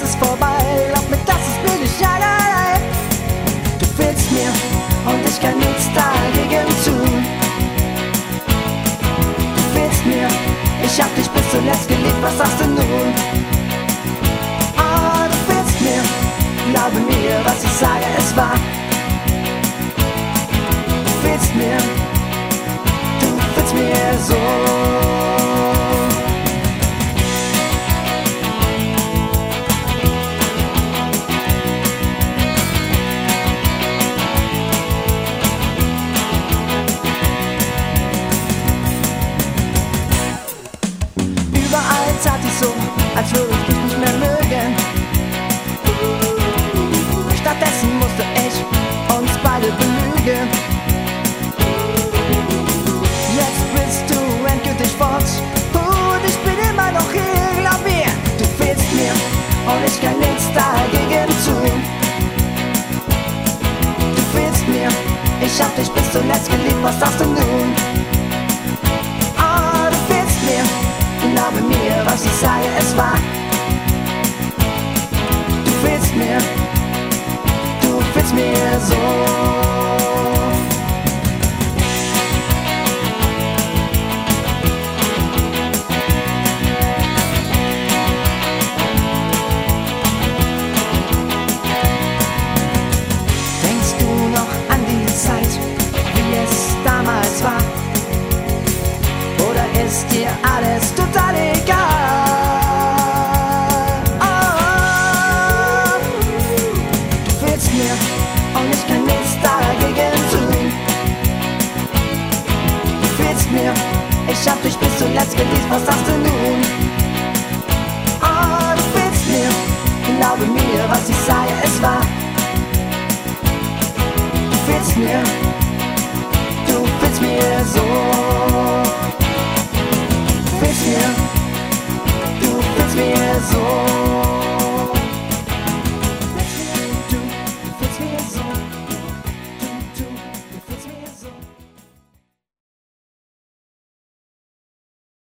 Jahren ist es vorbei, glaub mir, das ist mir nicht allein. Du fehlst mir und ich kann nichts dagegen tun. Du fehlst mir, ich hab dich bis zuletzt geliebt, was sagst du nun? Ah, du fehlst mir, glaube mir, was ich sage, es war. Jetzt bist du endgültig fort und ich bin immer noch hier, glaub mir. Du fehlst mir und ich kann nichts dagegen tun. Du fehlst mir, ich hab dich bis zuletzt geliebt, was sagst du nun? Ah, mir so. Hab dich bis zuletzt geliebt, was sagst du nun? Oh, du fehlst mir, glaube mir, was ich sage, es war. Du fehlst mir,